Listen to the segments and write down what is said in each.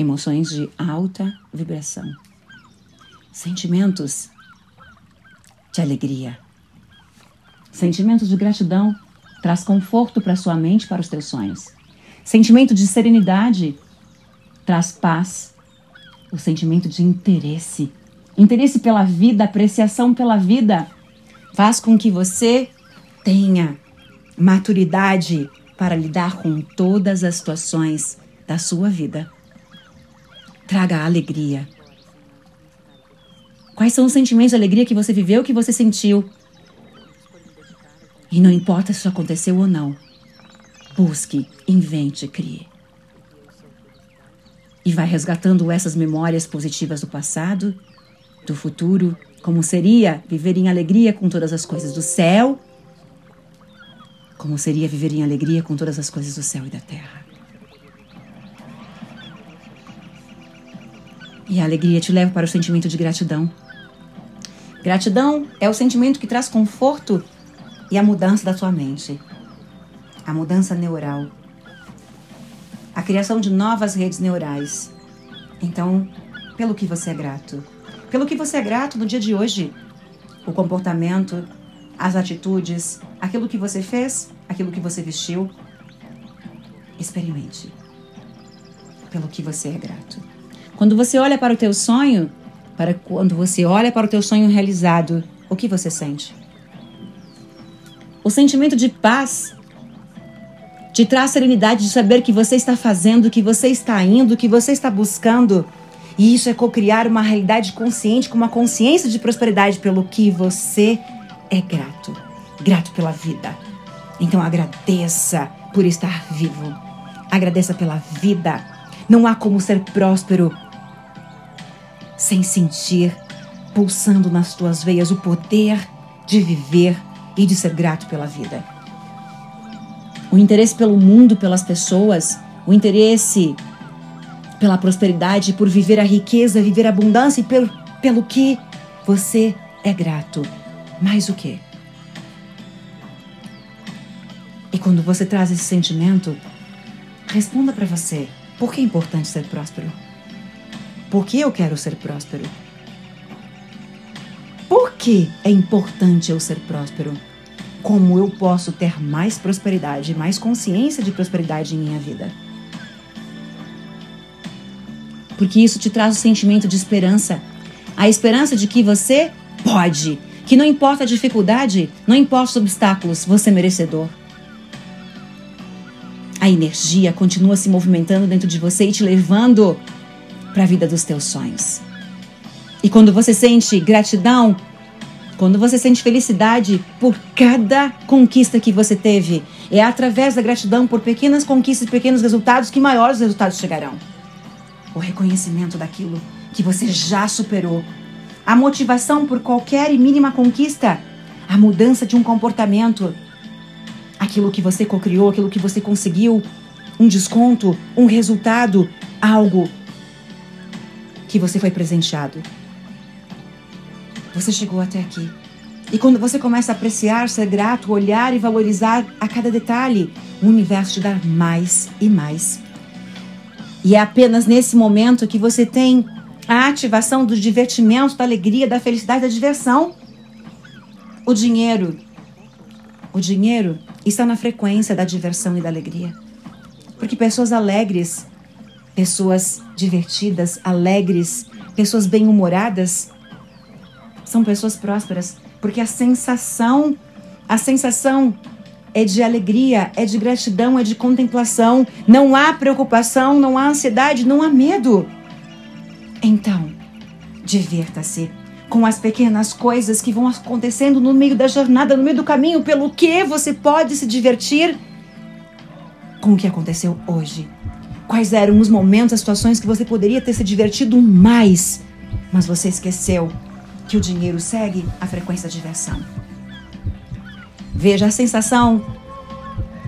Emoções de alta vibração, sentimentos de alegria, sentimentos de gratidão traz conforto para sua mente, para os teus sonhos. Sentimento de serenidade traz paz. O sentimento de interesse, interesse pela vida, apreciação pela vida, faz com que você tenha maturidade para lidar com todas as situações da sua vida traga alegria. Quais são os sentimentos de alegria que você viveu, que você sentiu? E não importa se isso aconteceu ou não. Busque, invente, crie. E vai resgatando essas memórias positivas do passado, do futuro, como seria viver em alegria com todas as coisas do céu, como seria viver em alegria com todas as coisas do céu e da terra. E a alegria te leva para o sentimento de gratidão. Gratidão é o sentimento que traz conforto e a mudança da sua mente. A mudança neural. A criação de novas redes neurais. Então, pelo que você é grato? Pelo que você é grato no dia de hoje? O comportamento, as atitudes, aquilo que você fez, aquilo que você vestiu. Experimente. Pelo que você é grato. Quando você olha para o teu sonho, para quando você olha para o teu sonho realizado, o que você sente? O sentimento de paz te traz serenidade de saber que você está fazendo, que você está indo, que você está buscando. E isso é co-criar uma realidade consciente, com uma consciência de prosperidade pelo que você é grato. Grato pela vida. Então agradeça por estar vivo. Agradeça pela vida. Não há como ser próspero sem sentir, pulsando nas tuas veias o poder de viver e de ser grato pela vida. O interesse pelo mundo, pelas pessoas, o interesse pela prosperidade, por viver a riqueza, viver a abundância e pelo, pelo que você é grato. Mais o que? E quando você traz esse sentimento, responda para você: por que é importante ser próspero? Por que eu quero ser próspero? Por que é importante eu ser próspero? Como eu posso ter mais prosperidade, mais consciência de prosperidade em minha vida? Porque isso te traz o sentimento de esperança. A esperança de que você pode, que não importa a dificuldade, não importa os obstáculos, você é merecedor. A energia continua se movimentando dentro de você e te levando para a vida dos teus sonhos. E quando você sente gratidão, quando você sente felicidade por cada conquista que você teve, é através da gratidão por pequenas conquistas e pequenos resultados que maiores resultados chegarão. O reconhecimento daquilo que você já superou, a motivação por qualquer e mínima conquista, a mudança de um comportamento, aquilo que você cocriou, aquilo que você conseguiu, um desconto, um resultado, algo que você foi presenteado. Você chegou até aqui. E quando você começa a apreciar, ser grato, olhar e valorizar a cada detalhe, o universo te dá mais e mais. E é apenas nesse momento que você tem a ativação do divertimento, da alegria, da felicidade, da diversão. O dinheiro. O dinheiro está na frequência da diversão e da alegria. Porque pessoas alegres pessoas divertidas, alegres, pessoas bem-humoradas, são pessoas prósperas, porque a sensação, a sensação é de alegria, é de gratidão, é de contemplação. Não há preocupação, não há ansiedade, não há medo. Então, divirta-se. com as pequenas coisas que vão acontecendo no meio da jornada, no meio do caminho, pelo que você pode se divertir com o que aconteceu hoje. Quais eram os momentos, as situações que você poderia ter se divertido mais, mas você esqueceu que o dinheiro segue a frequência da diversão. Veja a sensação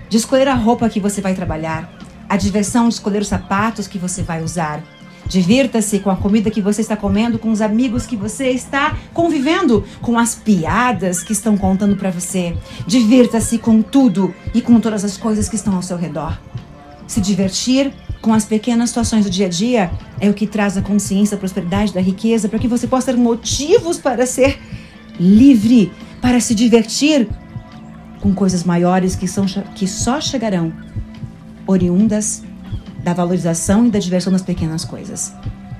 de escolher a roupa que você vai trabalhar, a diversão de escolher os sapatos que você vai usar, Divirta-se com a comida que você está comendo, com os amigos que você está convivendo, com as piadas que estão contando para você. Divirta-se com tudo e com todas as coisas que estão ao seu redor. Se divertir com as pequenas situações do dia a dia é o que traz a consciência, a prosperidade, da riqueza, para que você possa ter motivos para ser livre, para se divertir com coisas maiores que, são, que só chegarão oriundas da valorização e da diversão das pequenas coisas.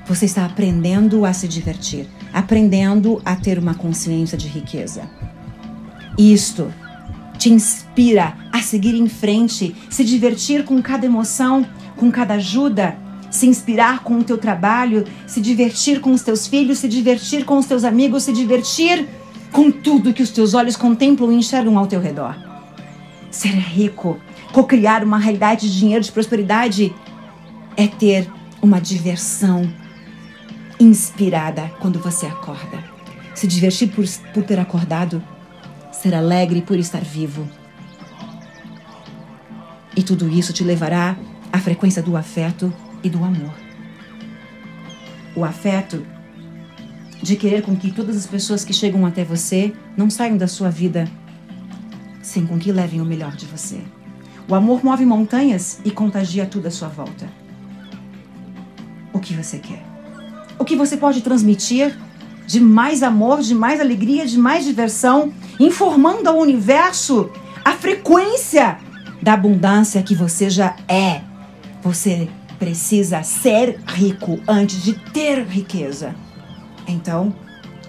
Você está aprendendo a se divertir, aprendendo a ter uma consciência de riqueza. Isto te inspira a seguir em frente, se divertir com cada emoção, com cada ajuda, se inspirar com o teu trabalho, se divertir com os teus filhos, se divertir com os teus amigos, se divertir com tudo que os teus olhos contemplam e enxergam ao teu redor. Ser rico, co-criar uma realidade de dinheiro, de prosperidade, é ter uma diversão inspirada quando você acorda. Se divertir por, por ter acordado, ser alegre por estar vivo. E tudo isso te levará à frequência do afeto e do amor. O afeto de querer com que todas as pessoas que chegam até você não saiam da sua vida sem com que levem o melhor de você. O amor move montanhas e contagia tudo à sua volta o que você quer. O que você pode transmitir de mais amor, de mais alegria, de mais diversão, informando ao universo a frequência da abundância que você já é. Você precisa ser rico antes de ter riqueza. Então,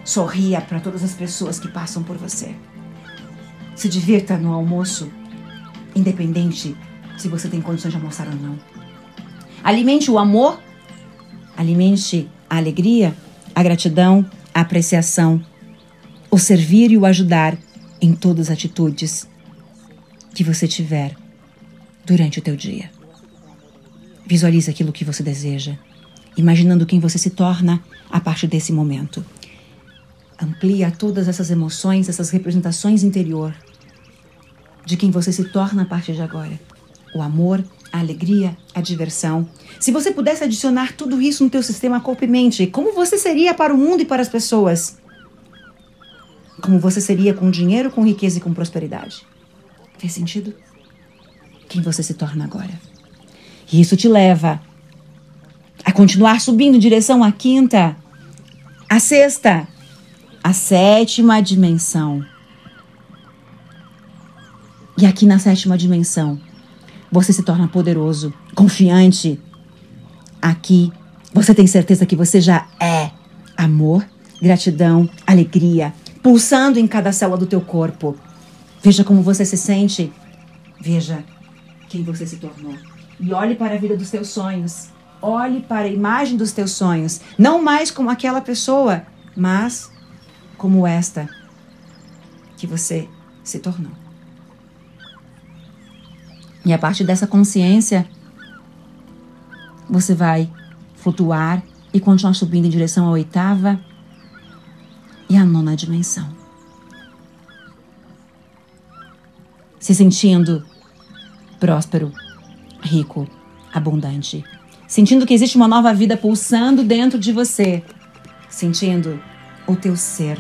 sorria para todas as pessoas que passam por você. Se divirta no almoço, independente se você tem condições de almoçar ou não. Alimente o amor Alimente a alegria, a gratidão, a apreciação, o servir e o ajudar em todas as atitudes que você tiver durante o teu dia. Visualize aquilo que você deseja, imaginando quem você se torna a partir desse momento. Amplia todas essas emoções, essas representações interior de quem você se torna a partir de agora. O amor, a alegria, a diversão. Se você pudesse adicionar tudo isso no teu sistema corpo e mente, como você seria para o mundo e para as pessoas? Como você seria com dinheiro, com riqueza e com prosperidade? Fez sentido? Quem você se torna agora? E isso te leva a continuar subindo em direção à quinta, à sexta, à sétima dimensão. E aqui na sétima dimensão, você se torna poderoso, confiante. Aqui, você tem certeza que você já é amor, gratidão, alegria, pulsando em cada célula do teu corpo. Veja como você se sente. Veja quem você se tornou. E olhe para a vida dos teus sonhos. Olhe para a imagem dos teus sonhos. Não mais como aquela pessoa, mas como esta que você se tornou. E a partir dessa consciência, você vai flutuar e continuar subindo em direção à oitava e à nona dimensão. Se sentindo próspero, rico, abundante. Sentindo que existe uma nova vida pulsando dentro de você. Sentindo o teu ser.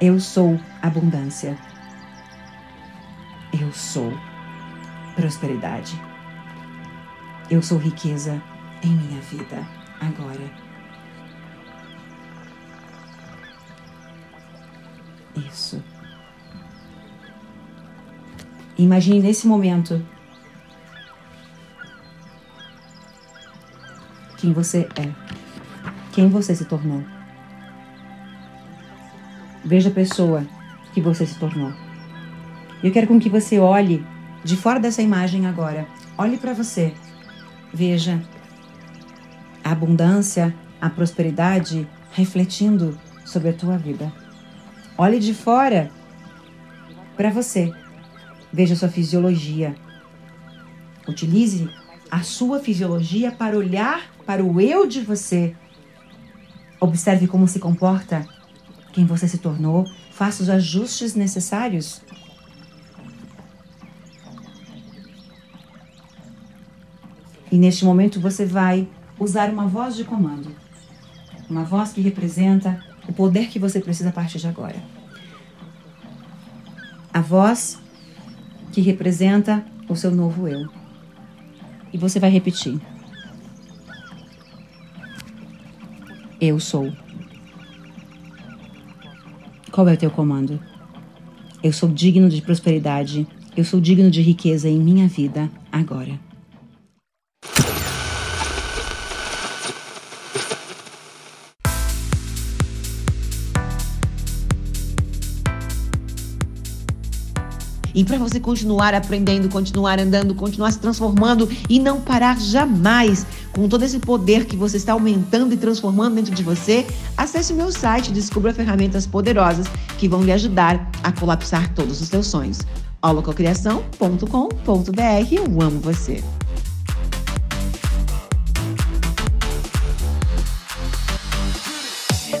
Eu sou abundância. Eu sou prosperidade. Eu sou riqueza em minha vida agora. Isso. Imagine nesse momento quem você é, quem você se tornou. Veja a pessoa que você se tornou. Eu quero com que você olhe de fora dessa imagem agora. Olhe para você. Veja a abundância, a prosperidade refletindo sobre a tua vida. Olhe de fora para você. Veja sua fisiologia. Utilize a sua fisiologia para olhar para o eu de você. Observe como se comporta, quem você se tornou, faça os ajustes necessários. E neste momento você vai usar uma voz de comando. Uma voz que representa o poder que você precisa a partir de agora. A voz que representa o seu novo eu. E você vai repetir. Eu sou. Qual é o teu comando? Eu sou digno de prosperidade. Eu sou digno de riqueza em minha vida agora. E para você continuar aprendendo, continuar andando, continuar se transformando e não parar jamais com todo esse poder que você está aumentando e transformando dentro de você, acesse o meu site e descubra ferramentas poderosas que vão lhe ajudar a colapsar todos os seus sonhos. holococriação.com.br Eu amo você.